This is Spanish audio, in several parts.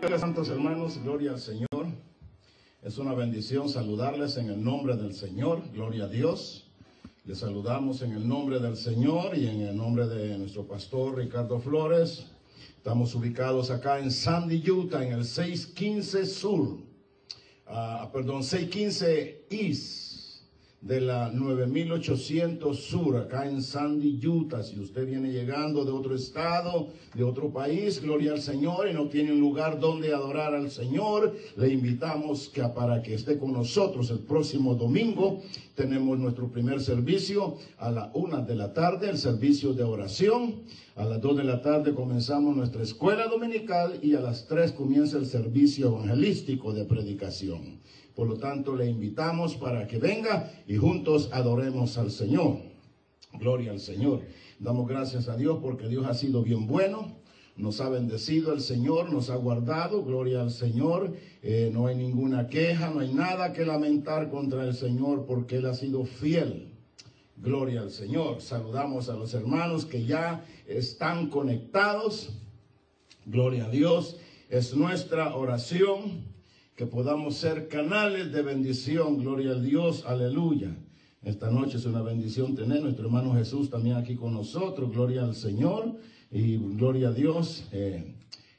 Santos hermanos, gloria al Señor. Es una bendición saludarles en el nombre del Señor, gloria a Dios. Les saludamos en el nombre del Señor y en el nombre de nuestro pastor Ricardo Flores. Estamos ubicados acá en Sandy, Utah, en el 615 Sur, ah, perdón, 615 East de la 9800 Sur, acá en Sandy, Utah. Si usted viene llegando de otro estado, de otro país, gloria al Señor, y no tiene un lugar donde adorar al Señor, le invitamos que para que esté con nosotros el próximo domingo. Tenemos nuestro primer servicio a la una de la tarde, el servicio de oración. A las dos de la tarde comenzamos nuestra escuela dominical y a las tres comienza el servicio evangelístico de predicación. Por lo tanto, le invitamos para que venga y juntos adoremos al Señor. Gloria al Señor. Damos gracias a Dios porque Dios ha sido bien bueno. Nos ha bendecido el Señor, nos ha guardado. Gloria al Señor. Eh, no hay ninguna queja, no hay nada que lamentar contra el Señor porque Él ha sido fiel. Gloria al Señor. Saludamos a los hermanos que ya están conectados. Gloria a Dios. Es nuestra oración que podamos ser canales de bendición. Gloria a Dios, aleluya. Esta noche es una bendición tener nuestro hermano Jesús también aquí con nosotros. Gloria al Señor y gloria a Dios. Eh,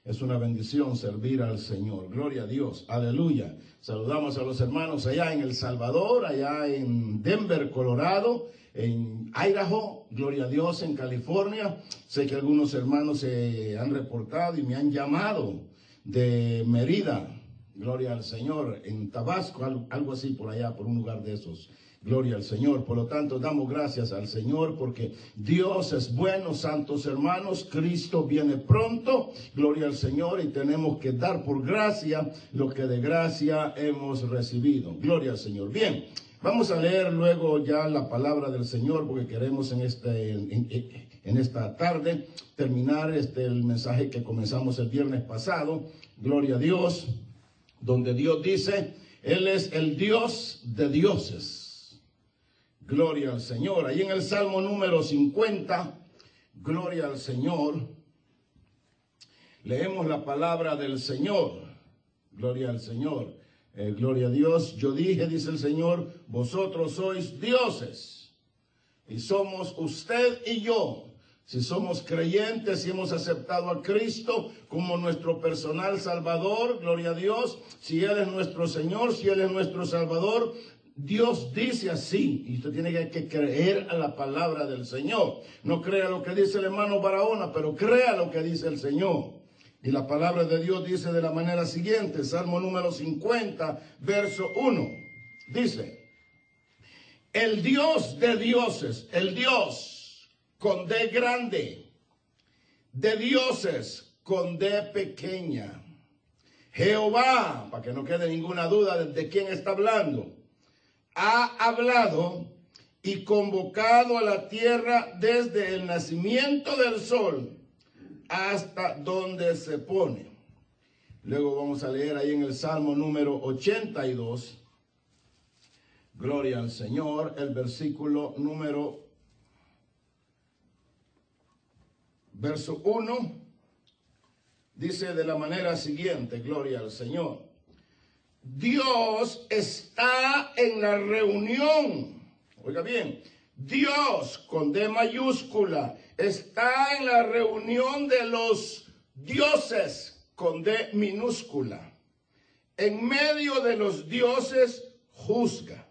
es una bendición servir al Señor. Gloria a Dios. Aleluya. Saludamos a los hermanos allá en El Salvador, allá en Denver, Colorado, en Idaho. Gloria a Dios en California. Sé que algunos hermanos se han reportado y me han llamado de Mérida, Gloria al Señor. En Tabasco, algo, así por allá, por un lugar de esos. Gloria al Señor. Por lo tanto, damos gracias al Señor porque Dios es bueno, santos hermanos. Cristo viene pronto. Gloria al Señor. Y tenemos que dar por gracia lo que de gracia hemos recibido. Gloria al Señor. Bien. Vamos a leer luego ya la palabra del Señor porque queremos en, este, en, esta tarde terminar este, el mensaje que comenzamos el viernes pasado. Gloria a Dios donde Dios dice, Él es el Dios de dioses. Gloria al Señor. Ahí en el Salmo número 50, Gloria al Señor, leemos la palabra del Señor. Gloria al Señor. Eh, gloria a Dios. Yo dije, dice el Señor, vosotros sois dioses. Y somos usted y yo si somos creyentes, y hemos aceptado a Cristo como nuestro personal Salvador, gloria a Dios, si Él es nuestro Señor, si Él es nuestro Salvador, Dios dice así, y usted tiene que creer a la palabra del Señor. No crea lo que dice el hermano Barahona, pero crea lo que dice el Señor. Y la palabra de Dios dice de la manera siguiente, Salmo número 50, verso 1, dice, el Dios de dioses, el Dios con D grande, de dioses con D pequeña. Jehová, para que no quede ninguna duda de, quién está hablando, ha hablado y convocado a la tierra desde el nacimiento del sol hasta donde se pone. Luego vamos a leer ahí en el Salmo número 82. Gloria al Señor, el versículo número verso 1, dice de la manera siguiente, gloria al Señor. Dios está en la reunión. Oiga bien, Dios con D mayúscula está en la reunión de los dioses con D minúscula. En medio de los dioses juzga.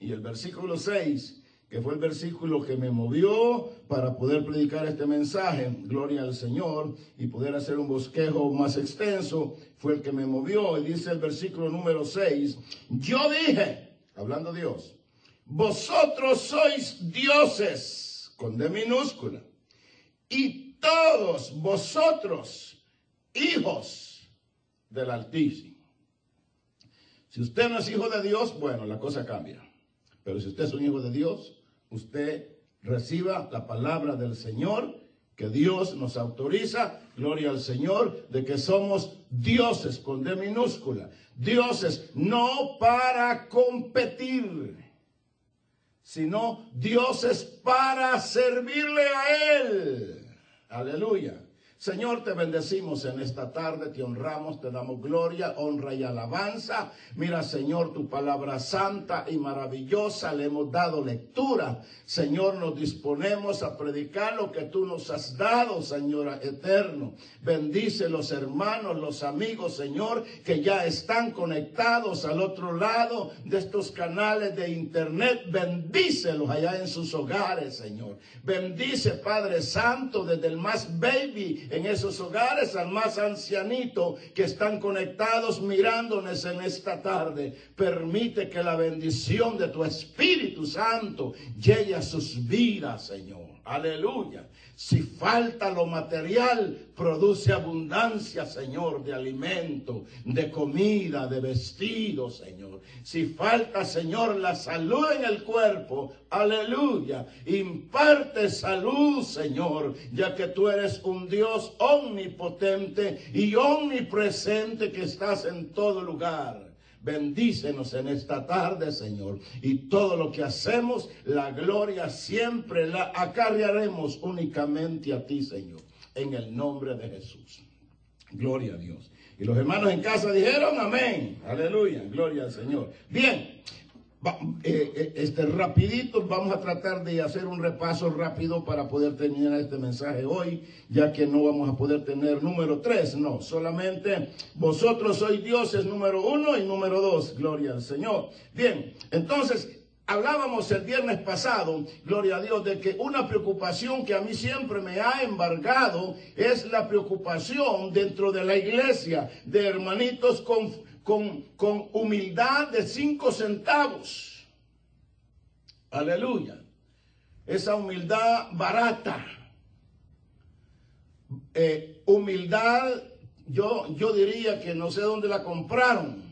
Y el versículo 6 que fue el versículo que me movió para poder predicar este mensaje, gloria al Señor, y poder hacer un bosquejo más extenso, fue el que me movió. Y dice el versículo número 6, yo dije, hablando Dios, vosotros sois dioses, con D minúscula, y todos vosotros hijos del Altísimo. Si usted no es hijo de Dios, bueno, la cosa cambia. Pero si usted es un hijo de Dios, usted reciba la palabra del Señor, que Dios nos autoriza, gloria al Señor, de que somos dioses con D minúscula. Dioses no para competir, sino dioses para servirle a Él. Aleluya. Señor, te bendecimos en esta tarde, te honramos, te damos gloria, honra y alabanza. Mira, Señor, tu palabra santa y maravillosa, le hemos dado lectura. Señor, nos disponemos a predicar lo que tú nos has dado, Señor eterno. Bendice los hermanos, los amigos, Señor, que ya están conectados al otro lado de estos canales de internet. Bendícelos allá en sus hogares, Señor. Bendice, Padre Santo, desde el más baby en esos hogares al más ancianito que están conectados mirándonos en esta tarde. Permite que la bendición de tu Espíritu Santo llegue a sus vidas, Señor. Aleluya. Si falta lo material, produce abundancia, Señor, de alimento, de comida, de vestido, Señor. Si falta, Señor, la salud en el cuerpo, aleluya. Imparte salud, Señor, ya que tú eres un Dios omnipotente y omnipresente que estás en todo lugar. Bendícenos en esta tarde, Señor. Y todo lo que hacemos, la gloria siempre la acarrearemos únicamente a ti, Señor. En el nombre de Jesús. Gloria a Dios. Y los hermanos en casa dijeron amén. Aleluya. Gloria al Señor. Bien. Eh, eh, este rapidito vamos a tratar de hacer un repaso rápido para poder terminar este mensaje hoy, ya que no vamos a poder tener número tres, no, solamente vosotros sois dioses número uno y número dos, gloria al Señor. Bien, entonces Hablábamos el viernes pasado, gloria a Dios, de que una preocupación que a mí siempre me ha embargado es la preocupación dentro de la iglesia de hermanitos con con, humildad de cinco centavos. Aleluya. Esa humildad barata. Eh, humildad, yo, yo diría que no sé dónde la compraron,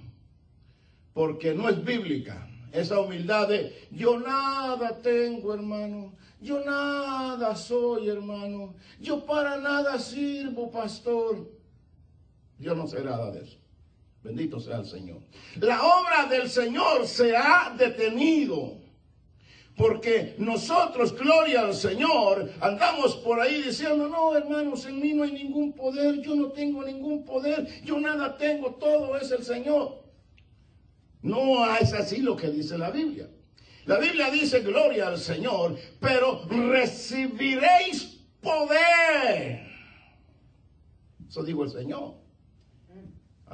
porque no es bíblica. Esa humildad de yo nada tengo, hermano. Yo nada soy, hermano. Yo para nada sirvo, pastor. Yo no sé nada de eso. Bendito sea el Señor. La obra del Señor se ha detenido. Porque nosotros, gloria al Señor, andamos por ahí diciendo, no, hermanos, en mí no hay ningún poder, yo no tengo ningún poder, yo nada tengo, todo es el Señor. No es así lo que dice la Biblia. La Biblia dice, gloria al Señor, pero recibiréis poder. Eso dijo el Señor.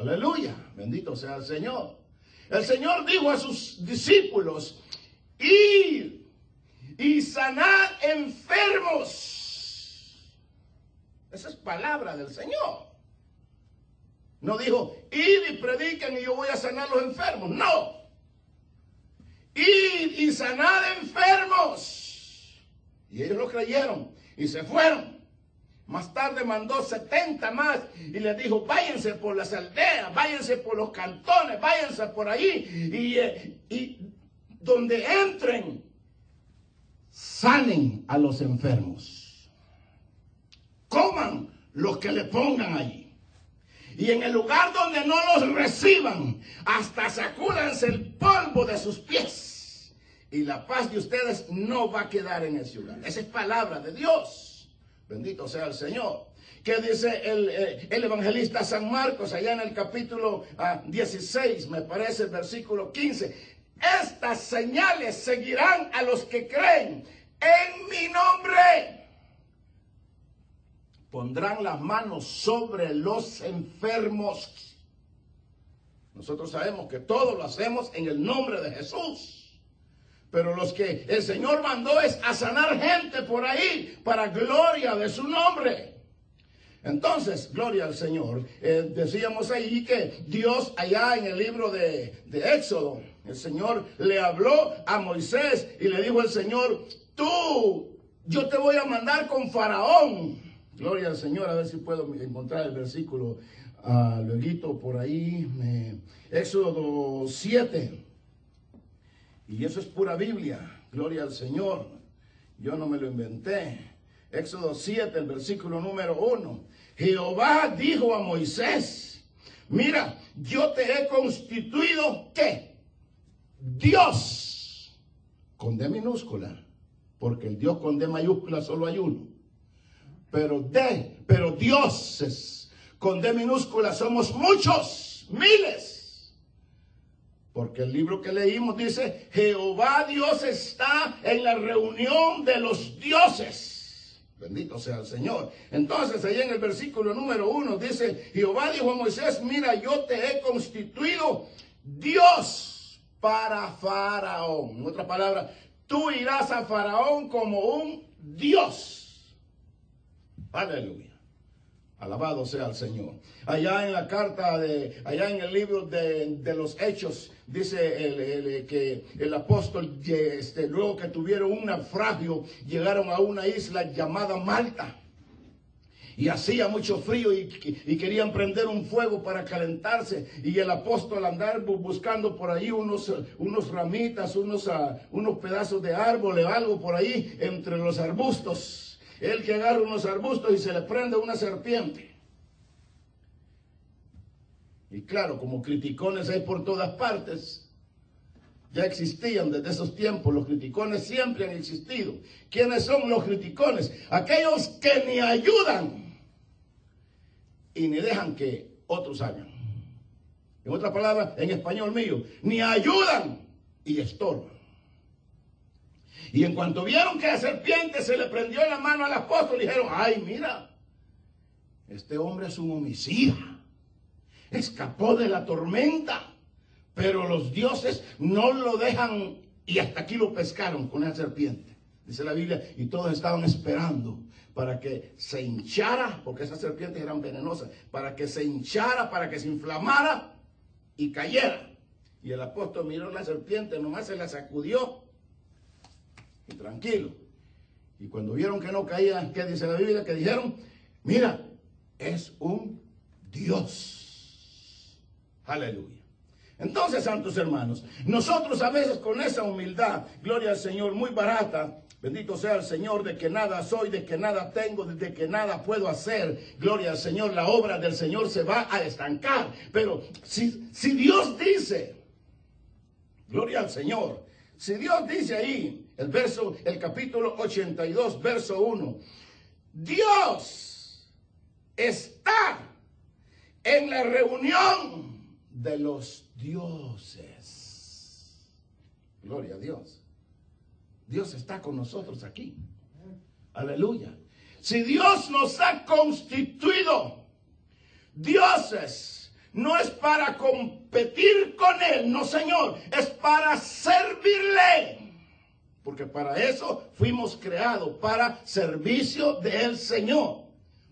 Aleluya, bendito sea el Señor. El Señor dijo a sus discípulos, ir y sanar enfermos. Esa es palabra del Señor. No dijo, ir y prediquen y yo voy a sanar los enfermos. No. Ir y sanar enfermos. Y ellos lo creyeron y se fueron. Más tarde mandó 70 más y les dijo, váyanse por las aldeas, váyanse por los cantones, váyanse por. Y, eh, y donde entren, salen a los enfermos. Coman los que le pongan allí. Y en el lugar donde no los reciban, hasta sacúdanse el polvo de sus pies. Y la paz de ustedes no va a quedar en ese lugar. Esa es palabra de Dios. Bendito sea el Señor. ¿Qué dice el, eh, evangelista San Marcos allá en el capítulo 16, ah, me parece el versículo 15? Estas señales seguirán a los que creen en mi nombre. Pondrán las manos sobre los enfermos. Nosotros sabemos que todo lo hacemos en el nombre de Jesús. Pero los que el Señor mandó es a sanar gente por ahí para gloria de su nombre. Entonces, gloria al Señor. Eh, decíamos ahí que Dios allá en el libro de, de Éxodo, el Señor le habló a Moisés y le dijo el Señor, tú, yo te voy a mandar con Faraón. Gloria al Señor, a ver si puedo encontrar el versículo uh, luego por ahí. Éxodo 7. Y eso es pura Biblia. Gloria al Señor. Yo no me lo inventé. Éxodo 7, el versículo número 1. Jehová dijo a Moisés, mira, yo te he constituido, ¿qué? Dios, con D minúscula, porque el Dios con D mayúscula solo hay uno. pero de, pero dioses, con D minúscula somos muchos, miles. Porque el libro que leímos dice, Jehová Dios está en la reunión de los dioses. Bendito sea el Señor. Entonces, ahí en el versículo número uno dice, Jehová dijo a Moisés, mira, yo te he constituido Dios para Faraón. En otra palabra, tú irás a Faraón como un Dios. Aleluya. Alabado sea el Señor. Allá en la carta de, allá en el libro de, los Hechos, dice el, que el apóstol, este, luego que tuvieron un naufragio, llegaron a una isla llamada Malta. Y hacía mucho frío y, y, querían prender un fuego para calentarse. Y el apóstol andar buscando por ahí unos, unos ramitas, unos, uh, unos pedazos de árbol o algo por ahí entre los arbustos. El que agarra unos arbustos y se le prende una serpiente. Y claro, como criticones hay por todas partes, ya existían desde esos tiempos, los criticones siempre han existido. ¿Quiénes son los criticones? Aquellos que ni ayudan y ni dejan que otros hagan. En otras palabras, en español mío, ni ayudan y estorban. Y en cuanto vieron que la serpiente se le prendió en la mano al apóstol, dijeron, ay, mira, este hombre es un homicida. Escapó de la tormenta, pero los dioses no lo dejan y hasta aquí lo pescaron con la serpiente. Dice la Biblia, y todos estaban esperando para que se hinchara, porque esas serpientes eran venenosas, para que se hinchara, para que se inflamara y cayera. Y el apóstol miró la serpiente, nomás se la sacudió tranquilo. Y cuando vieron que no caía, ¿qué dice la Biblia? Que dijeron, mira, es un Dios. Aleluya. Entonces, santos hermanos, nosotros a veces con esa humildad, gloria al Señor, muy barata, bendito sea el Señor, de que nada soy, de que nada tengo, de que nada puedo hacer, gloria al Señor, la obra del Señor se va a estancar. Pero si, si Dios dice, gloria al Señor, si Dios dice ahí, el verso, el capítulo 82, verso 1, Dios está en la reunión de los dioses. Gloria a Dios. Dios está con nosotros aquí. Aleluya. Si Dios nos ha constituido dioses, no es para competir con Él, no Señor, es para servirle. Porque para eso fuimos creados, para servicio del Señor.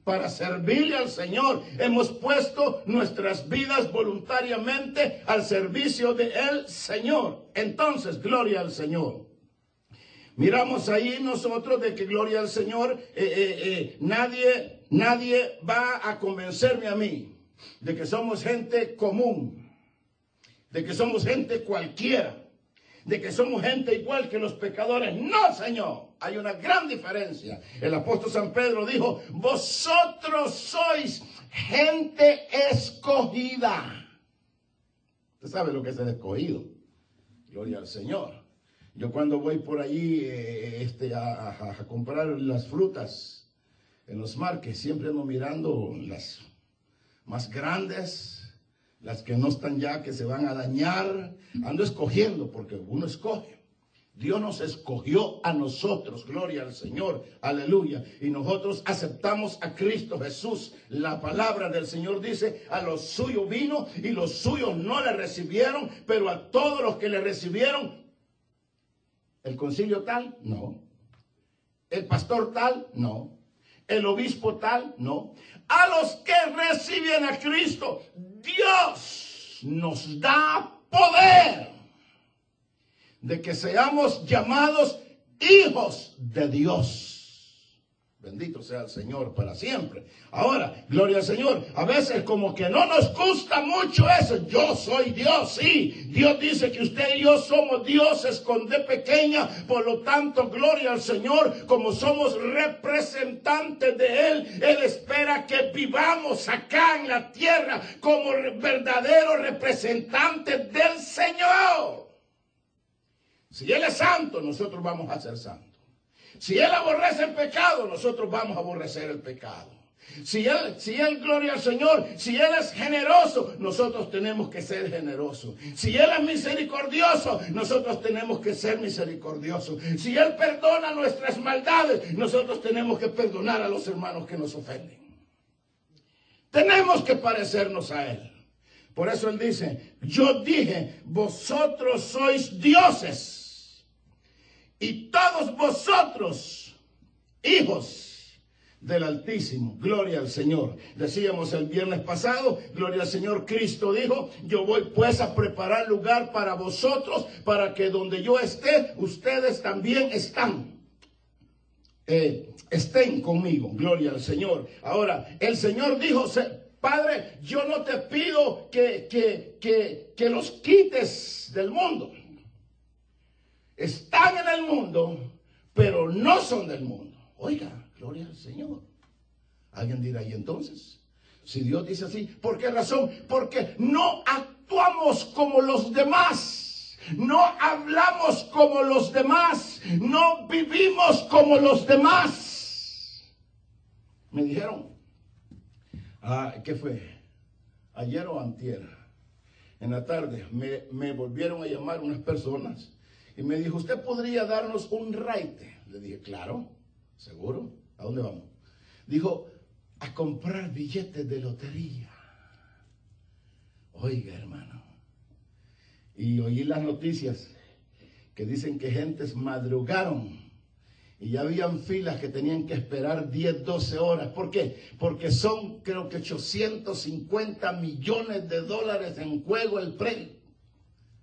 Para servirle al Señor. Hemos puesto nuestras vidas voluntariamente al servicio del Señor. Entonces, gloria al Señor. Miramos ahí nosotros de que gloria al Señor, eh, eh, eh, nadie, nadie va a convencerme a mí de que somos gente común, de que somos gente cualquiera, de que somos gente igual que los pecadores. No, Señor, hay una gran diferencia. El apóstol San Pedro dijo, vosotros sois gente escogida. Usted sabe lo que es el escogido. Gloria al Señor. Yo cuando voy por allí eh, este, a, comprar las frutas en los marques, siempre ando mirando las más grandes, las que no están ya, que se van a dañar. Ando escogiendo porque uno escoge. Dios nos escogió a nosotros, gloria al Señor, aleluya. Y nosotros aceptamos a Cristo Jesús. La palabra del Señor dice, a los suyos vino y los suyos no le recibieron, pero a todos los que le recibieron, el concilio tal, no. El pastor tal, no. El obispo tal, no a los que reciben a Cristo, Dios nos da poder de que seamos llamados hijos de Dios. Bendito sea el Señor para siempre. Ahora, gloria al Señor. A veces como que no nos gusta mucho eso. Yo soy Dios, sí. Dios dice que usted y yo somos dioses con D pequeña. Por lo tanto, gloria al Señor. Como somos representantes de Él, Él espera que vivamos acá en la tierra como verdaderos representantes del Señor. Si Él es santo, nosotros vamos a ser santos. Si Él aborrece el pecado, nosotros vamos a aborrecer el pecado. Si él, si él, gloria al Señor, si Él es generoso, nosotros tenemos que ser generosos. Si Él es misericordioso, nosotros tenemos que ser misericordiosos. Si Él perdona nuestras maldades, nosotros tenemos que perdonar a los hermanos que nos ofenden. Tenemos que parecernos a Él. Por eso Él dice, yo dije, vosotros sois dioses y todos vosotros hijos del Altísimo. Gloria al Señor. Decíamos el viernes pasado, gloria al Señor, Cristo dijo, yo voy pues a preparar lugar para vosotros, para que donde yo esté, ustedes también están. Eh, estén conmigo, gloria al Señor. Ahora, el Señor dijo, Padre, yo no te pido que, que, que, que los quites del mundo. Están en el mundo, pero no son del mundo. Oiga, Gloria al Señor. Alguien dirá, ¿y entonces? Si Dios dice así, ¿por qué razón? Porque no actuamos como los demás. No hablamos como los demás. No vivimos como los demás. Me dijeron, ah, ¿qué fue? Ayer o antier, en la tarde, me, me volvieron a llamar unas personas y me dijo, ¿usted podría darnos un raite? Le dije, claro, seguro. ¿A dónde vamos? Dijo, a comprar billetes de lotería. Oiga, hermano. Y oí las noticias que dicen que gentes madrugaron y ya habían filas que tenían que esperar 10, 12 horas. ¿Por qué? Porque son creo que 850 millones de dólares en juego el premio.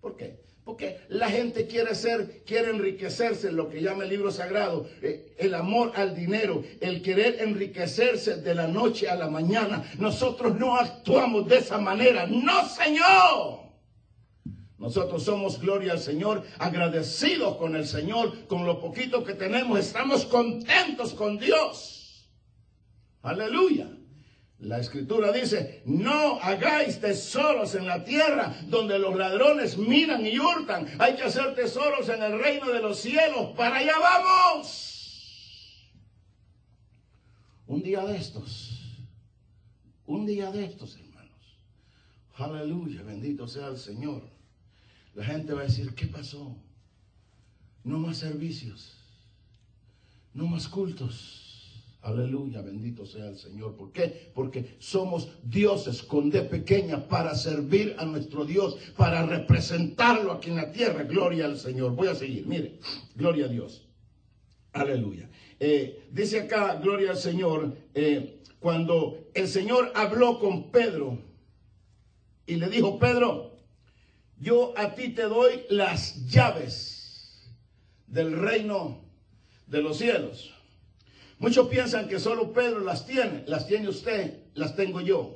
¿Por qué? Porque la gente quiere ser, quiere enriquecerse, lo que llama el libro sagrado, eh, el amor al dinero, el querer enriquecerse de la noche a la mañana. Nosotros no actuamos de esa manera. No, Señor. Nosotros somos, gloria al Señor, agradecidos con el Señor, con lo poquito que tenemos. Estamos contentos con Dios. Aleluya. La escritura dice, no hagáis tesoros en la tierra donde los ladrones miran y hurtan. Hay que hacer tesoros en el reino de los cielos. Para allá vamos. Un día de estos, un día de estos, hermanos. Aleluya, bendito sea el Señor. La gente va a decir, ¿qué pasó? No más servicios, no más cultos Aleluya, bendito sea el Señor. ¿Por qué? Porque somos dioses con D pequeña para servir a nuestro Dios, para representarlo aquí en la tierra. Gloria al Señor. Voy a seguir, mire, gloria a Dios. Aleluya. Eh, dice acá, gloria al Señor, eh, cuando el Señor habló con Pedro y le dijo, Pedro, yo a ti te doy las llaves del reino de los cielos. Muchos piensan que solo Pedro las tiene, las tiene usted, las tengo yo.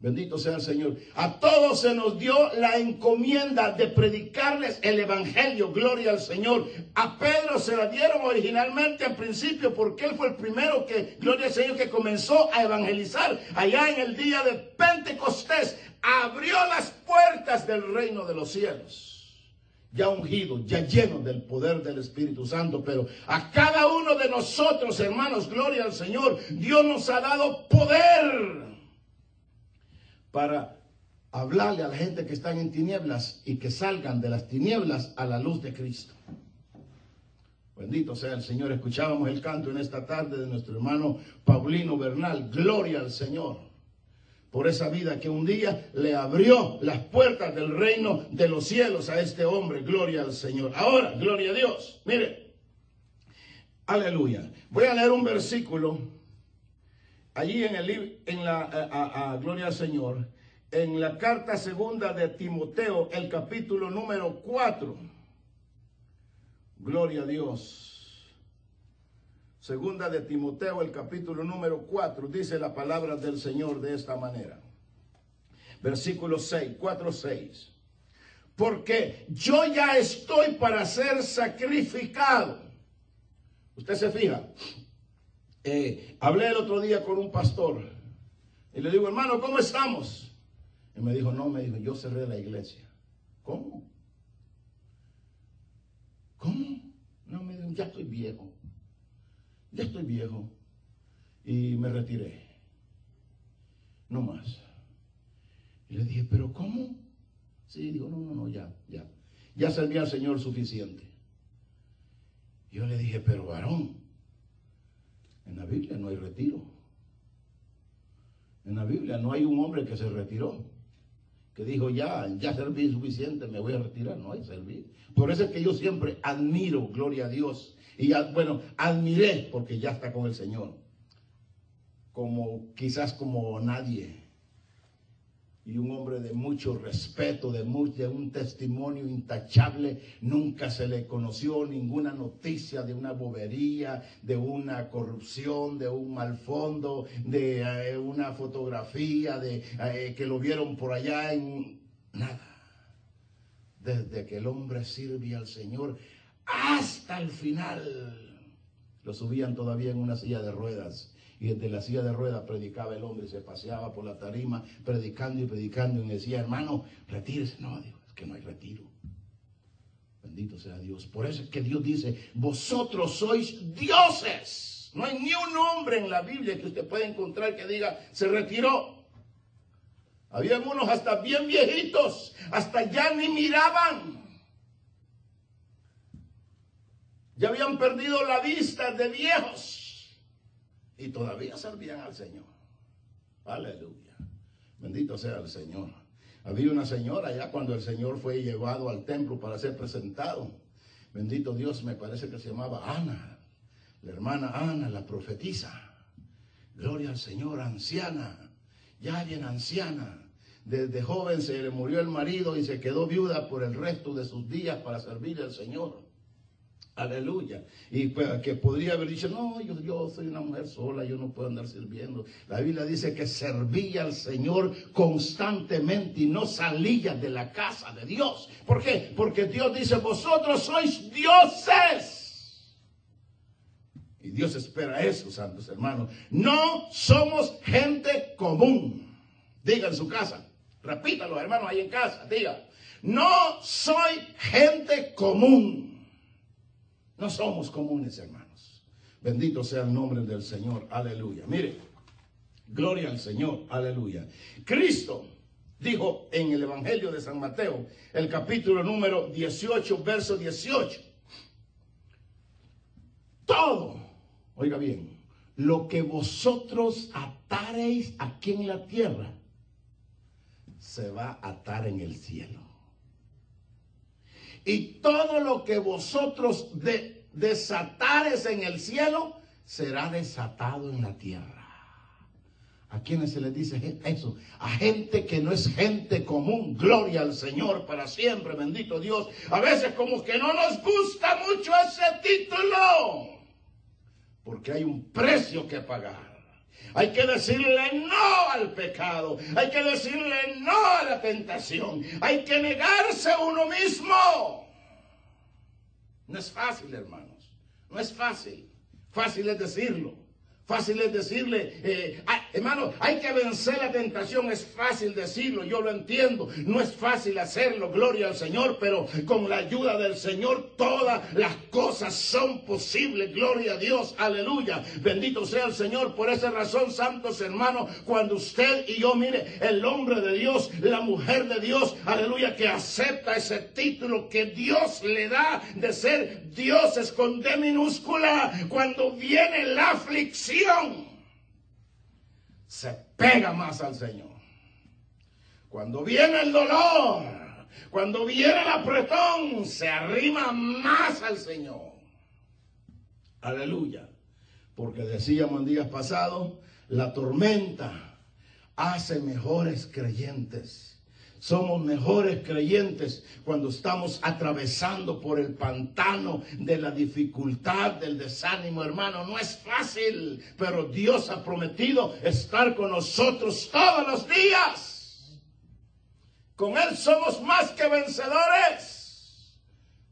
Bendito sea el Señor. A todos se nos dio la encomienda de predicarles el Evangelio. Gloria al Señor. A Pedro se la dieron originalmente al principio porque él fue el primero que, gloria al Señor, que comenzó a evangelizar allá en el día de Pentecostés. Abrió las puertas del reino de los cielos ya ungido, ya lleno del poder del Espíritu Santo, pero a cada uno de nosotros, hermanos, gloria al Señor, Dios nos ha dado poder para hablarle a la gente que están en tinieblas y que salgan de las tinieblas a la luz de Cristo. Bendito sea el Señor. Escuchábamos el canto en esta tarde de nuestro hermano Paulino Bernal. Gloria al Señor por esa vida que un día le abrió las puertas del reino de los cielos a este hombre. Gloria al Señor. Ahora, gloria a Dios. Mire, aleluya. Voy a leer un versículo allí en el en la gloria al Señor, en la carta segunda de Timoteo, el capítulo número 4. Gloria a Dios. Segunda de Timoteo, el capítulo número 4, dice la palabra del Señor de esta manera. Versículo 6, 4, 6. Porque yo ya estoy para ser sacrificado. Usted se fija. Eh, hablé el otro día con un pastor y le digo, hermano, ¿cómo estamos? Y me dijo, no, me dijo, yo cerré la iglesia. ¿Cómo? ¿Cómo? No, me dijo, ya estoy viejo. Ya estoy viejo. Y me retiré. No más. Y le dije, ¿pero cómo? Sí, digo, no, no, no, ya, ya. Ya servía al Señor suficiente. Yo le dije, pero varón, en la Biblia no hay retiro. En la Biblia no hay un hombre que se retiró, que dijo, ya, ya serví suficiente, me voy a retirar. No hay servir. Por eso es que yo siempre admiro, gloria a Dios. Y bueno, admiré porque ya está con el Señor. Como quizás como nadie y un hombre de mucho respeto, de, de, un testimonio intachable. Nunca se le conoció ninguna noticia de una bobería, de una corrupción, de un mal fondo, de eh, una fotografía, de eh, que lo vieron por allá en nada. Desde que el hombre sirve al Señor hasta el final. Lo subían todavía en una silla de ruedas y desde la silla de ruedas predicaba el hombre, se paseaba por la tarima predicando y predicando y me decía, hermano, retírese. No, Dios, es que no hay retiro. Bendito sea Dios. Por eso es que Dios dice, vosotros sois dioses. No hay ni un hombre en la Biblia que usted pueda encontrar que diga, se retiró. Había unos hasta bien viejitos, hasta ya ni miraban. Ya habían perdido la vista de viejos y todavía servían al Señor. Aleluya. Bendito sea el Señor. Había una señora ya cuando el Señor fue llevado al templo para ser presentado. Bendito Dios, me parece que se llamaba Ana, la hermana Ana, la profetisa. Gloria al Señor, anciana, ya bien anciana. Desde joven se le murió el marido y se quedó viuda por el resto de sus días para servir al Señor. Aleluya. Y pues, que podría haber dicho, no, yo, yo soy una mujer sola, yo no puedo andar sirviendo. La Biblia dice que servía al Señor constantemente y no salía de la casa de Dios. ¿Por qué? Porque Dios dice, vosotros sois dioses. Y Dios espera eso, santos hermanos. No somos gente común. Diga en su casa. Repítalo, hermano, ahí en casa. Diga. No soy gente común. No somos comunes, hermanos. Bendito sea el nombre del Señor. Aleluya. Mire, gloria al Señor. Aleluya. Cristo dijo en el Evangelio de San Mateo, el capítulo número 18, verso 18. Todo, oiga bien, lo que vosotros atareis aquí en la tierra, se va a atar en el cielo y todo lo que vosotros desatares en el cielo será desatado en la tierra. ¿A quienes se les dice eso? A gente que no es gente común. Gloria al Señor para siempre, bendito Dios. A veces como que no nos gusta mucho ese título. Porque hay un precio que pagar. Hay que decirle no al pecado. Hay que decirle no a la tentación. Hay que negarse uno mismo. No es fácil, hermanos. No es fácil. Fácil es decirlo. Fácil es decirle, eh, ah, hermano, hay que vencer la tentación, es fácil decirlo, yo lo entiendo, no es fácil hacerlo, gloria al Señor, pero con la ayuda del Señor todas las cosas son posibles, gloria a Dios, aleluya, bendito sea el Señor, por esa razón, santos hermanos, cuando usted y yo, mire, el hombre de Dios, la mujer de Dios, aleluya, que acepta ese título que Dios le da de ser dioses con D minúscula, cuando viene la aflicción, se pega más al Señor. Cuando viene el dolor, cuando viene el apretón, se arrima más al Señor. Aleluya. Porque decíamos en días pasados, la tormenta hace mejores creyentes. Somos mejores creyentes cuando estamos atravesando por el pantano de la dificultad, del desánimo, hermano. No es fácil, pero Dios ha prometido estar con nosotros todos los días. Con Él somos más que vencedores.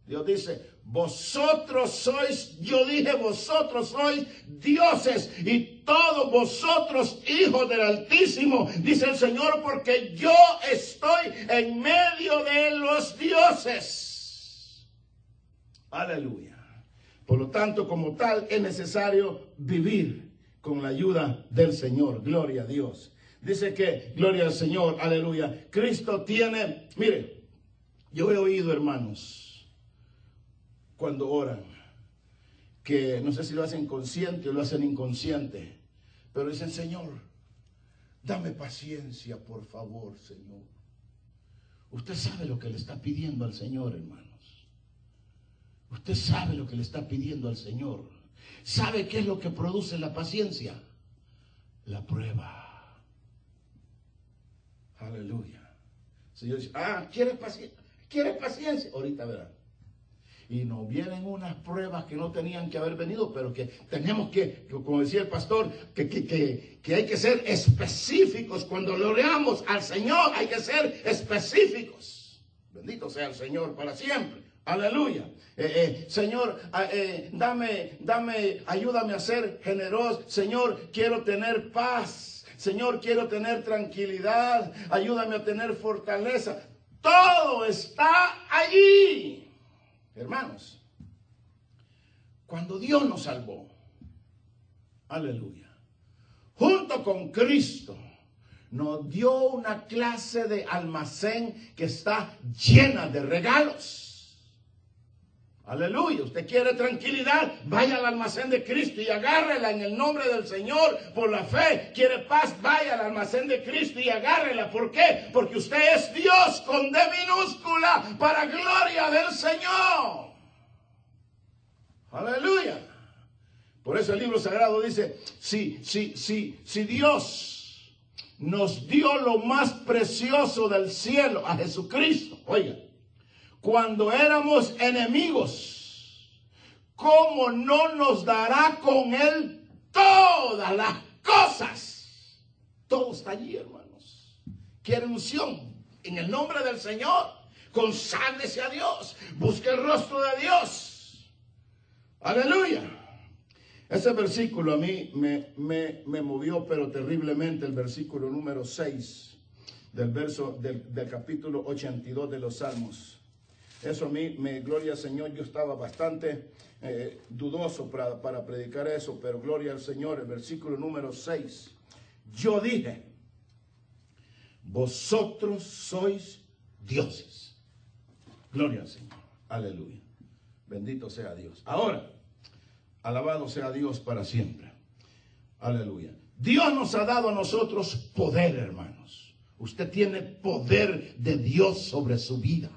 Dios dice, vosotros sois, yo dije, vosotros sois dioses y todos vosotros hijos del Altísimo, dice el Señor, porque yo estoy en medio de los dioses. Aleluya. Por lo tanto, como tal, es necesario vivir con la ayuda del Señor. Gloria a Dios. Dice que, gloria al Señor, aleluya. Cristo tiene, mire, yo he oído, hermanos, cuando oran, que no sé si lo hacen consciente o lo hacen inconsciente, pero dicen, Señor, dame paciencia, por favor, Señor. Usted sabe lo que le está pidiendo al Señor, hermanos. Usted sabe lo que le está pidiendo al Señor. ¿Sabe qué es lo que produce la paciencia? La prueba. Aleluya. Señor dice, ah, ¿quieres paciencia? ¿Quieres paciencia? Ahorita verán. Y nos vienen unas pruebas que no tenían que haber venido, pero que tenemos que, como decía el pastor, que, que, que hay que ser específicos. Cuando lo leamos al Señor, hay que ser específicos. Bendito sea el Señor para siempre. Aleluya. Eh, eh, Señor, ah, eh, dame, dame, ayúdame a ser generoso. Señor, quiero tener paz. Señor, quiero tener tranquilidad. Ayúdame a tener fortaleza. Todo está allí. Hermanos, cuando Dios nos salvó, aleluya, junto con Cristo, nos dio una clase de almacén que está llena de regalos. Aleluya. Usted quiere tranquilidad, vaya al almacén de Cristo y agárrela en el nombre del Señor por la fe. Quiere paz, vaya al almacén de Cristo y agárrela. ¿Por qué? Porque usted es Dios con D para gloria del Señor. Aleluya. Por eso el libro sagrado dice, si, si, si, si Dios nos dio lo más precioso del cielo a Jesucristo, oiga, cuando éramos enemigos, ¿cómo no nos dará con Él todas las cosas? Todo está allí, hermanos. Quiere unción en el nombre del Señor. Conságrese a Dios. Busque el rostro de Dios. Aleluya. Ese versículo a mí me, me, me, movió, pero terriblemente, el versículo número 6 del verso del, del capítulo 82 de los Salmos. Eso a mí, me, gloria al Señor, yo estaba bastante eh, dudoso para, para predicar eso, pero gloria al Señor, el versículo número 6. Yo dije, vosotros sois dioses. Gloria al Señor. Aleluya. Bendito sea Dios. Ahora, alabado sea Dios para siempre. Aleluya. Dios nos ha dado a nosotros poder, hermanos. Usted tiene poder de Dios sobre su vida.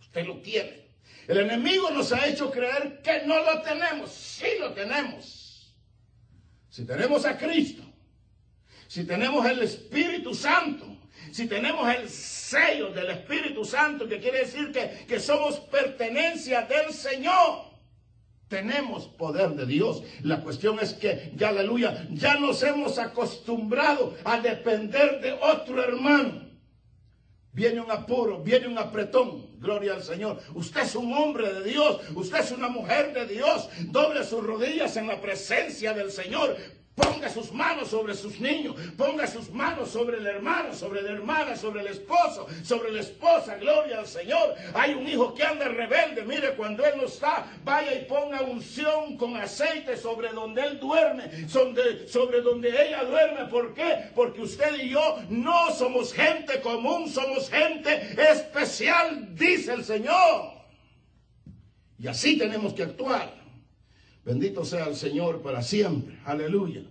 Usted lo tiene. El enemigo nos ha hecho creer que no lo tenemos. Sí lo tenemos. Si tenemos a Cristo, si tenemos el Espíritu Santo, si tenemos el del Espíritu Santo, que quiere decir que, que somos pertenencia del Señor, tenemos poder de Dios. La cuestión es que, ya aleluya, ya nos hemos acostumbrado a depender de otro hermano. Viene un apuro, viene un apretón. Gloria al Señor. Usted es un hombre de Dios. Usted es una mujer de Dios. Doble sus rodillas en la presencia del Señor. Ponga sus manos sobre sus niños, ponga sus manos sobre el hermano, sobre la hermana, sobre el esposo, sobre la esposa, gloria al Señor. Hay un hijo que anda rebelde, mire, cuando él no está, vaya y ponga unción con aceite sobre donde él duerme, sobre, sobre donde ella duerme. ¿Por qué? Porque usted y yo no somos gente común, somos gente especial, dice el Señor. Y así tenemos que actuar. Bendito sea el Señor para siempre. Aleluya.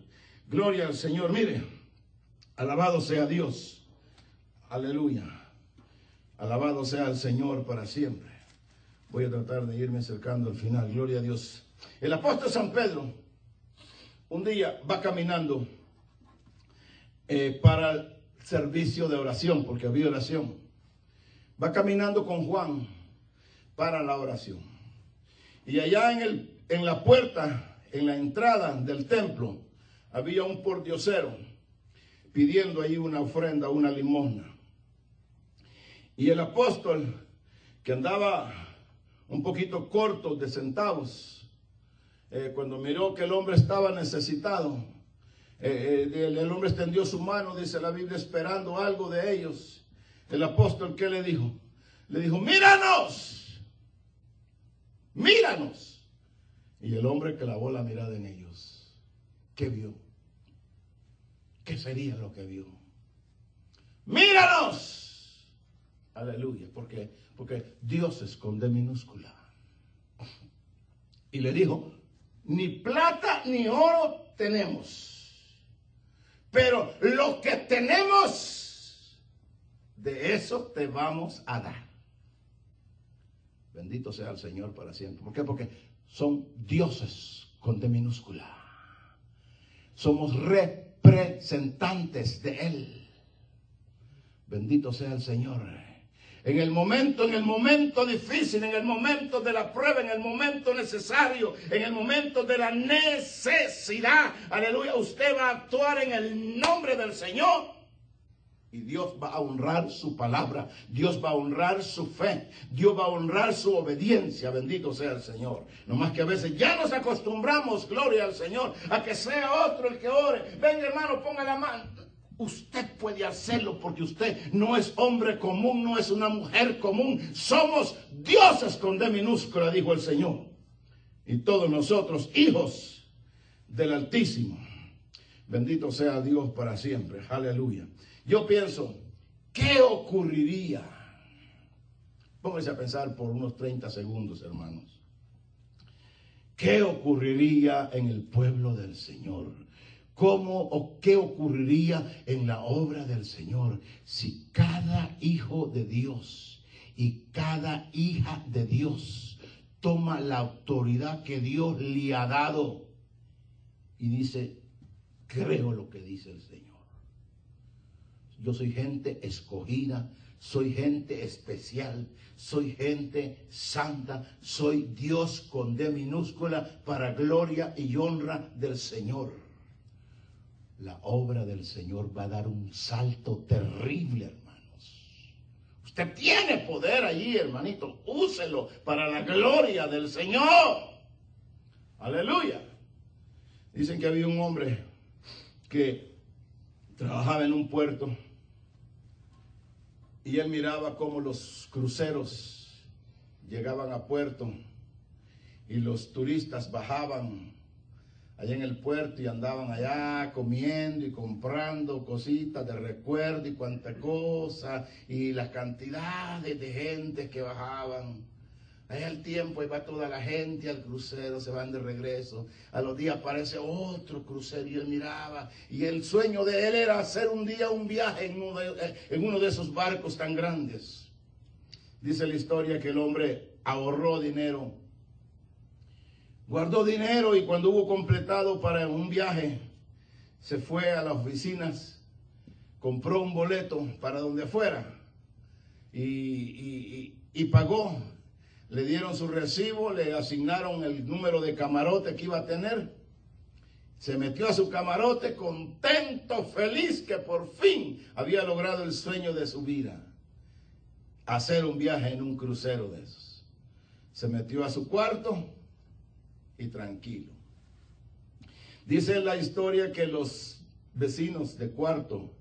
Gloria al Señor. Mire, alabado sea Dios. Aleluya. Alabado sea el Señor para siempre. Voy a tratar de irme acercando al final. Gloria a Dios. El apóstol San Pedro un día va caminando eh, para el servicio de oración, porque había oración. Va caminando con Juan para la oración. Y allá en el en la puerta, en la entrada del templo, había un pordiosero pidiendo ahí una ofrenda, una limosna. Y el apóstol, que andaba un poquito corto de centavos, eh, cuando miró que el hombre estaba necesitado, eh, eh, el, el hombre extendió su mano, dice la Biblia, esperando algo de ellos. El apóstol, ¿qué le dijo? Le dijo, míranos, míranos. Y el hombre clavó la mirada en ellos. ¿Qué vio? ¿Qué sería lo que vio? Míranos. Aleluya, porque, porque Dios esconde minúscula. Y le dijo, ni plata ni oro tenemos, pero lo que tenemos, de eso te vamos a dar. Bendito sea el Señor para siempre. ¿Por qué? Porque son dioses con D minúscula. Somos representantes de Él. Bendito sea el Señor. En el momento, en el momento difícil, en el momento de la prueba, en el momento necesario, en el momento de la necesidad, aleluya, usted va a actuar en el nombre del Señor. Y Dios va a honrar su palabra, Dios va a honrar su fe, Dios va a honrar su obediencia, bendito sea el Señor. No más que a veces ya nos acostumbramos, gloria al Señor, a que sea otro el que ore. Venga hermano, ponga la mano. Usted puede hacerlo porque usted no es hombre común, no es una mujer común. Somos dioses con D minúscula, dijo el Señor. Y todos nosotros, hijos del Altísimo. Bendito sea Dios para siempre. Aleluya. Yo pienso, ¿qué ocurriría? Póngase a pensar por unos 30 segundos, hermanos. ¿Qué ocurriría en el pueblo del Señor? ¿Cómo o qué ocurriría en la obra del Señor si cada hijo de Dios y cada hija de Dios toma la autoridad que Dios le ha dado y dice, creo lo que dice el Señor? Yo soy gente escogida, soy gente especial, soy gente santa, soy Dios con D minúscula para gloria y honra del Señor la obra del Señor va a dar un salto terrible, hermanos. Usted tiene poder allí, hermanito. Úselo para la gloria del Señor. Aleluya. Dicen que había un hombre que trabajaba en un puerto y él miraba cómo los cruceros llegaban a puerto y los turistas bajaban allá en el puerto y andaban allá comiendo y comprando cositas de recuerdo y cuanta cosa y las cantidades de gente que bajaban. Allá el tiempo, ahí va toda la gente al crucero, se van de regreso. A los días aparece otro crucero y él miraba. Y el sueño de él era hacer un día un viaje en uno de, eh, en uno de esos barcos tan grandes. Dice la historia que el hombre ahorró dinero Guardó dinero y cuando hubo completado para un viaje, se fue a las oficinas, compró un boleto para donde fuera y, y, pagó. Le dieron su recibo, le asignaron el número de camarote que iba a tener. Se metió a su camarote contento, feliz que por fin había logrado el sueño de su vida. Hacer un viaje en un crucero de esos. Se metió a su cuarto, y tranquilo. Dice la historia que los vecinos de cuarto,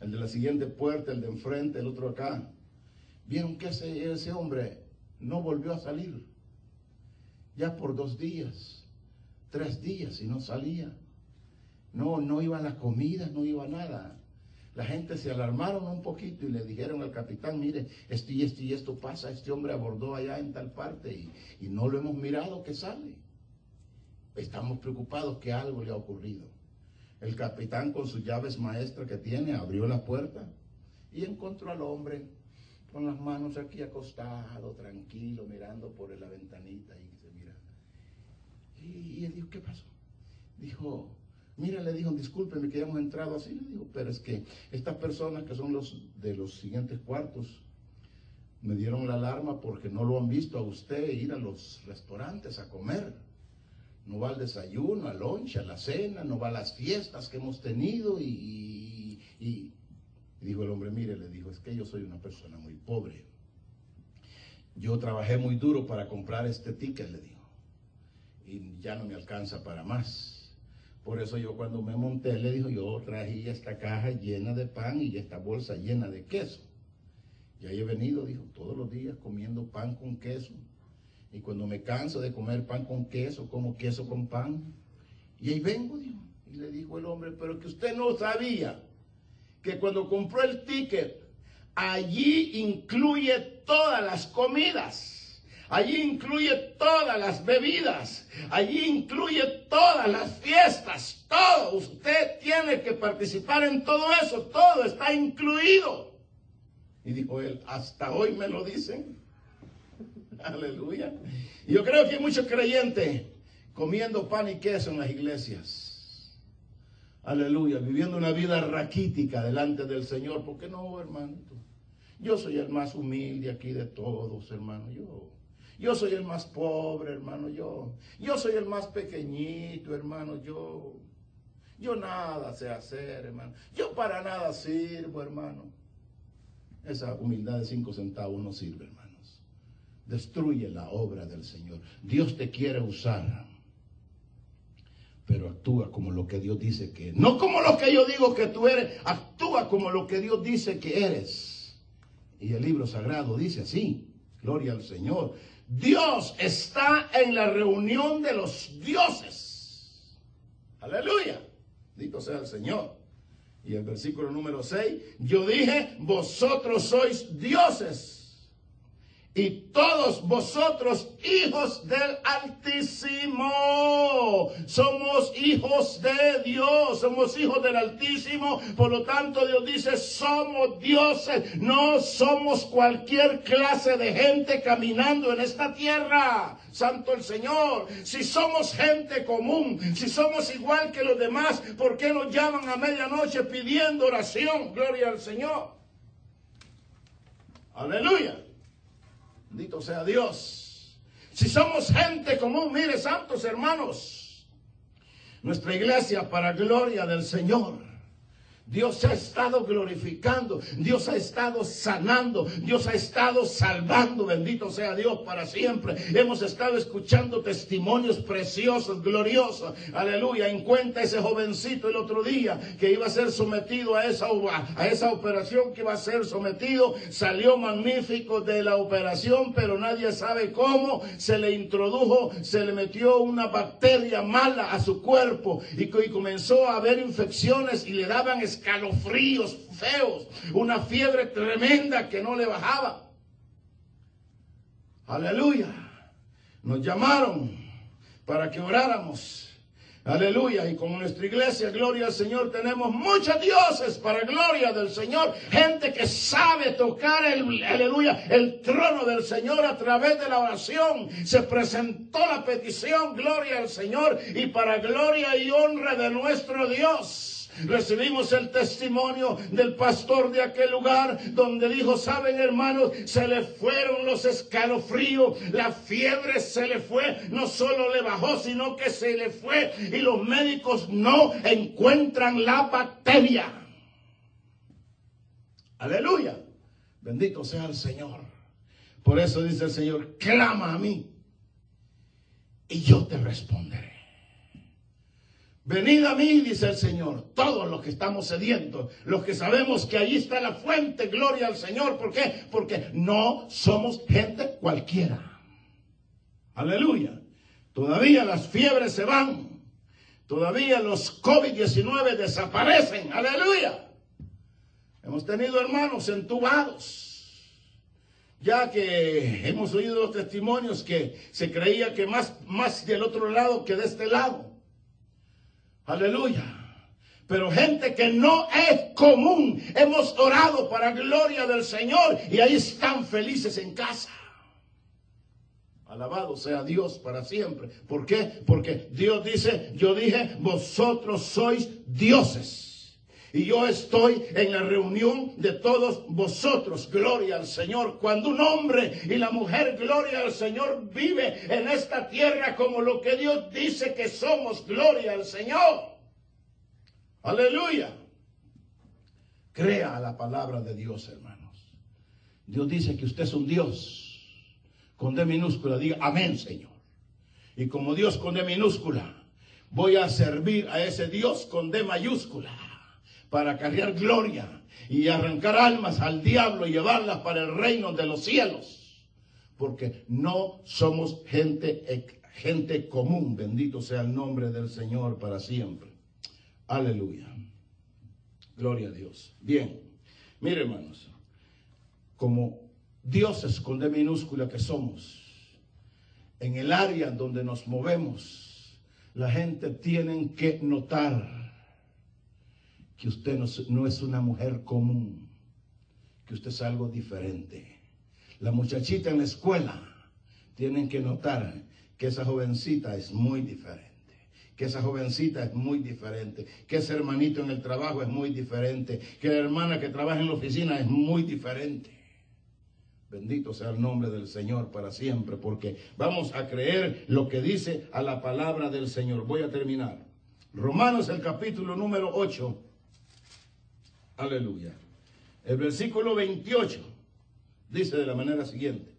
el de la siguiente puerta, el de enfrente, el otro acá, vieron que ese, ese hombre no volvió a salir. Ya por dos días, tres días y no salía. No, no iba a la comida, no iba nada. La gente se alarmaron un poquito y le dijeron al capitán, mire, esto y esto y esto pasa, este hombre abordó allá en tal parte y, y no lo hemos mirado que sale. Estamos preocupados que algo le ha ocurrido. El capitán con sus llaves maestras que tiene abrió la puerta y encontró al hombre con las manos aquí acostado, tranquilo, mirando por la ventanita y se mira. Y, él dijo, ¿qué pasó? Dijo, mira, le dijo, discúlpeme que hemos entrado así. Le dijo, pero es que estas personas que son los de los siguientes cuartos me dieron la alarma porque no lo han visto a usted ir a los restaurantes a comer no va al desayuno, al lonche, a la cena, no va a las fiestas que hemos tenido y, dijo el hombre, mire, le dijo, es que yo soy una persona muy pobre. Yo trabajé muy duro para comprar este ticket, le dijo, y ya no me alcanza para más. Por eso yo cuando me monté, le dijo, yo traje esta caja llena de pan y esta bolsa llena de queso. Y ahí he venido, dijo, todos los días comiendo pan con queso Y cuando me canso de comer pan con queso, como queso con pan. Y ahí vengo, dijo. Y le dijo el hombre, pero que usted no sabía que cuando compró el ticket, allí incluye todas las comidas. Allí incluye todas las bebidas. Allí incluye todas las fiestas. Todo. Usted tiene que participar en todo eso. Todo está incluido. Y dijo él, hasta hoy me lo dicen. Aleluya. Yo creo que hay muchos creyentes comiendo pan y queso en las iglesias. Aleluya. Viviendo una vida raquítica delante del Señor. ¿Por qué no, hermano? Yo soy el más humilde aquí de todos, hermano. Yo. Yo soy el más pobre, hermano, yo. Yo soy el más pequeñito, hermano, yo. Yo nada sé hacer, hermano. Yo para nada sirvo, hermano. Esa humildad de cinco centavos no sirve, hermanos. Destruye la obra del Señor. Dios te quiere usar. Pero actúa como lo que Dios dice que eres. No como lo que yo digo que tú eres. Actúa como lo que Dios dice que eres. Y el libro sagrado dice así. Gloria al Señor. Dios está en la reunión de los dioses. Aleluya. Dito sea el Señor. Y el versículo número 6, yo dije, vosotros sois dioses y todos vosotros hijos del Altísimo. Somos hijos de Dios, somos hijos del Altísimo. Por lo tanto, Dios dice, somos dioses, no somos cualquier clase de gente caminando en esta tierra. Santo el Señor, si somos gente común, si somos igual que los demás, ¿por qué nos llaman a medianoche pidiendo oración? Gloria al Señor. Aleluya. Bendito sea Dios. Si somos gente común, mire, santos hermanos, nuestra iglesia para gloria del Señor Dios ha estado glorificando, Dios ha estado sanando, Dios ha estado salvando, bendito sea Dios para siempre. Hemos estado escuchando testimonios preciosos, gloriosos, aleluya. En cuenta ese jovencito el otro día que iba a ser sometido a esa, a esa operación que iba a ser sometido, salió magnífico de la operación, pero nadie sabe cómo se le introdujo, se le metió una bacteria mala a su cuerpo y, y comenzó a haber infecciones y le daban escalofríos feos, una fiebre tremenda que no le bajaba. Aleluya. Nos llamaron para que oráramos. Aleluya. Y como nuestra iglesia, gloria al Señor, tenemos muchos dioses para gloria del Señor. Gente que sabe tocar el, aleluya, el trono del Señor a través de la oración. Se presentó la petición, gloria al Señor, y para gloria y honra de nuestro Dios. Recibimos el testimonio del pastor de aquel lugar donde dijo, saben hermanos, se le fueron los escalofríos, la fiebre se le fue, no solo le bajó, sino que se le fue y los médicos no encuentran la bacteria. Aleluya. Bendito sea el Señor. Por eso dice el Señor, clama a mí y yo te responderé. Venid a mí, dice el Señor, todos los que estamos sedientos, los que sabemos que allí está la fuente, gloria al Señor. ¿Por qué? Porque no somos gente cualquiera. Aleluya. Todavía las fiebres se van. Todavía los COVID-19 desaparecen. Aleluya. Hemos tenido hermanos entubados. Ya que hemos oído los testimonios que se creía que más, más del otro lado que de este lado. Aleluya. Pero gente que no es común, hemos orado para gloria del Señor y ahí están felices en casa. Alabado sea Dios para siempre. ¿Por qué? Porque Dios dice, yo dije, vosotros sois dioses. Y yo estoy en la reunión de todos vosotros. Gloria al Señor. Cuando un hombre y la mujer, gloria al Señor, vive en esta tierra como lo que Dios dice que somos. Gloria al Señor. Aleluya. Crea la palabra de Dios, hermanos. Dios dice que usted es un Dios. Con D minúscula, diga amén, Señor. Y como Dios con D minúscula, voy a servir a ese Dios con D mayúscula para cargar gloria y arrancar almas al diablo y llevarlas para el reino de los cielos. porque no somos gente, gente común. Bendito sea el nombre del Señor para siempre. Aleluya. Gloria a Dios. Bien, mire hermanos, como dioses con minúscula que somos, en el área donde nos movemos, la gente tiene que notar que usted no, es una mujer común, que usted es algo diferente. La muchachita en la escuela tienen que notar que esa jovencita es muy diferente que esa jovencita es muy diferente, que ese hermanito en el trabajo es muy diferente, que la hermana que trabaja en la oficina es muy diferente. Bendito sea el nombre del Señor para siempre, porque vamos a creer lo que dice a la palabra del Señor. Voy a terminar. Romanos el capítulo número 8. Aleluya. El versículo 28 dice de la manera siguiente.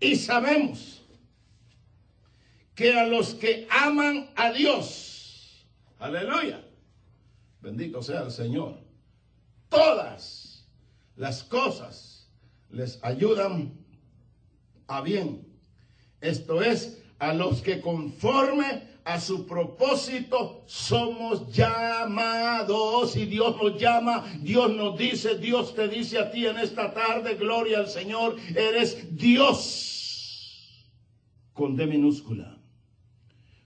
Y sabemos que a los que aman a Dios, aleluya, bendito sea el Señor, todas las cosas les ayudan a bien. Esto es, a los que conforme a su propósito somos llamados y Dios nos llama, Dios nos dice, Dios te dice a ti en esta tarde, gloria al Señor, eres Dios con D minúscula.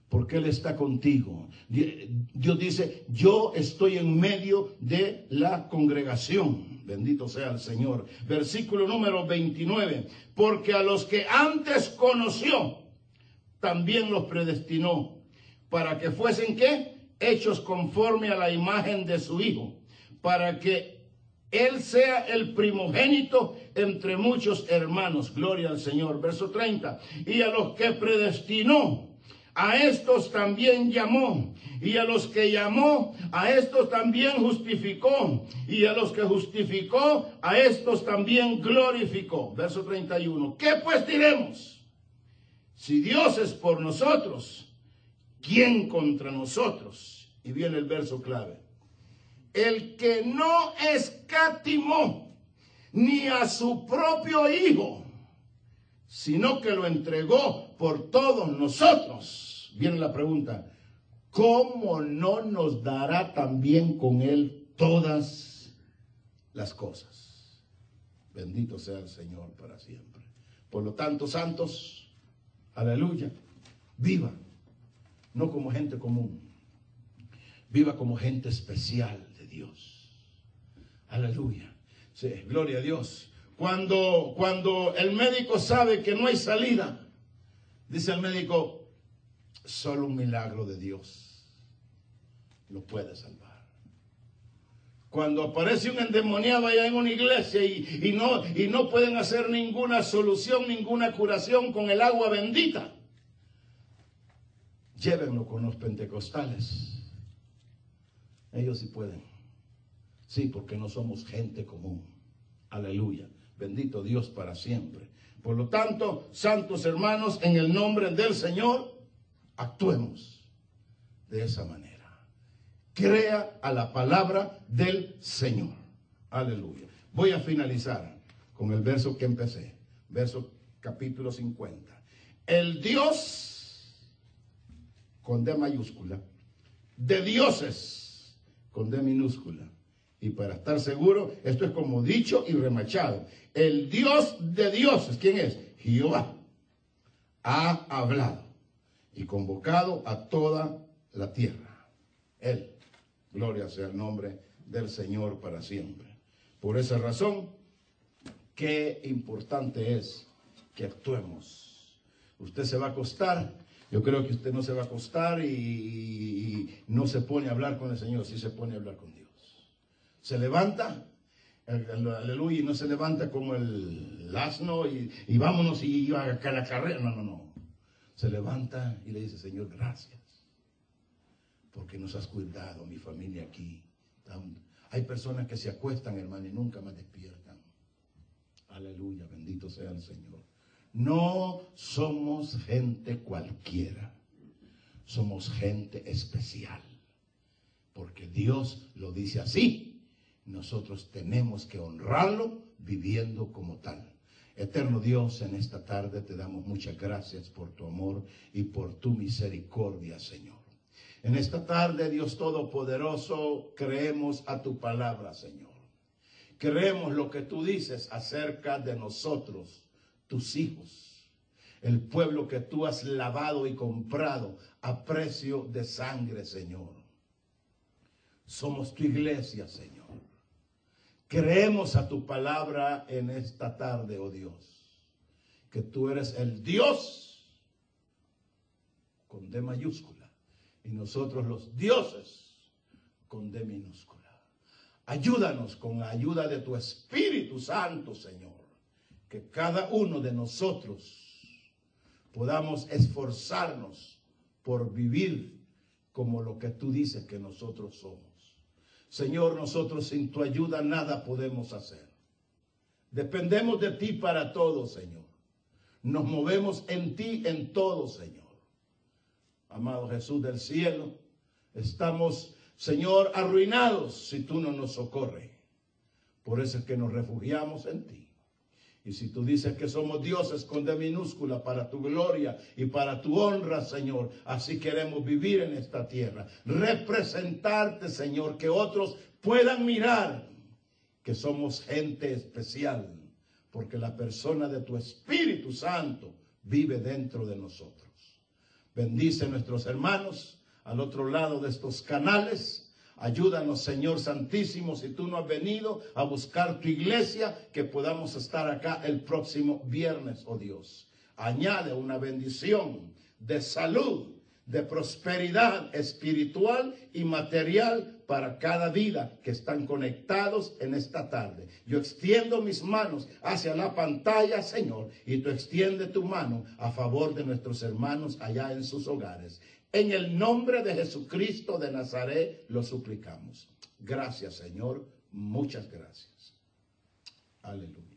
Porque Él está contigo. Dios dice, yo estoy en medio de la congregación. Bendito sea el Señor. Versículo número 29. Porque a los que antes conoció, también los predestinó. Para que fuesen qué? Hechos conforme a la imagen de su Hijo. Para que Él sea el primogénito entre muchos hermanos. Gloria al Señor. Verso 30. Y a los que predestinó a estos también llamó, y a los que llamó, a estos también justificó, y a los que justificó, a estos también glorificó. Verso 31. ¿Qué pues diremos? Si Dios es por nosotros, ¿quién contra nosotros? Y viene el verso clave. El que no escatimó ni a su propio Hijo, sino que lo entregó por todos nosotros. Viene la pregunta, ¿cómo no nos dará también con él todas las cosas? Bendito sea el Señor para siempre. Por lo tanto, santos, aleluya, viva, no como gente común, viva como gente especial de Dios. Aleluya. Sí, gloria a Dios. Cuando, cuando el médico sabe que no hay salida, dice el médico, solo un milagro de Dios lo puede salvar. Cuando aparece un endemoniado allá en una iglesia y, no, y no pueden hacer ninguna solución, ninguna curación con el agua bendita, llévenlo con los pentecostales. Ellos sí pueden. Sí, porque no somos gente común. Aleluya. Bendito Dios para siempre. Por lo tanto, santos hermanos, en el nombre del Señor, actuemos de esa manera. Crea a la palabra del Señor. Aleluya. Voy a finalizar con el verso que empecé. Verso capítulo 50. El Dios con D mayúscula, de dioses con D minúscula. Y para estar seguro, esto es como dicho y remachado el Dios de dioses, ¿quién es? Jehová, ha hablado y convocado a toda la tierra. Él, gloria sea el nombre del Señor para siempre. Por esa razón, qué importante es que actuemos. Usted se va a acostar, yo creo que usted no se va a acostar y, no se pone a hablar con el Señor, sí se pone a hablar con Dios. Se levanta aleluya, y no se levanta como el asno y, vámonos y iba a la carrera. No, no, no. Se levanta y le dice, Señor, gracias, porque nos has cuidado, mi familia aquí. Hay personas que se acuestan, hermano, y nunca más despiertan. Aleluya, bendito sea el Señor. No somos gente cualquiera, somos gente especial, porque Dios lo dice así nosotros tenemos que honrarlo viviendo como tal. Eterno Dios, en esta tarde te damos muchas gracias por tu amor y por tu misericordia, Señor. En esta tarde, Dios Todopoderoso, creemos a tu palabra, Señor. Creemos lo que tú dices acerca de nosotros, tus hijos, el pueblo que tú has lavado y comprado a precio de sangre, Señor. Somos tu iglesia, Señor. Creemos a tu palabra en esta tarde, oh Dios, que tú eres el Dios con D mayúscula y nosotros los dioses con D minúscula. Ayúdanos con la ayuda de tu Espíritu Santo, Señor, que cada uno de nosotros podamos esforzarnos por vivir como lo que tú dices que nosotros somos. Señor, nosotros sin tu ayuda nada podemos hacer. Dependemos de ti para todo, Señor. Nos movemos en ti en todo, Señor amado Jesús del cielo, estamos, Señor, arruinados si tú no nos socorres. Por eso es que nos refugiamos en ti. Y si tú dices que somos dioses con D minúscula para tu gloria y para tu honra, Señor, así queremos vivir en esta tierra. Representarte, Señor, que otros puedan mirar que somos gente especial, porque la persona de tu Espíritu Santo vive dentro de nosotros. Bendice a nuestros hermanos al otro lado de estos canales. Ayúdanos, Señor Santísimo, si tú no has venido a buscar tu iglesia, que podamos estar acá el próximo viernes, oh Dios. Añade una bendición de salud, de prosperidad espiritual y material para cada vida que están conectados en esta tarde. Yo extiendo mis manos hacia la pantalla, Señor, y tú extiende tu mano a favor de nuestros hermanos allá en sus hogares. En el nombre de Jesucristo de Nazaret lo suplicamos. Gracias, Señor. Muchas gracias. Aleluya.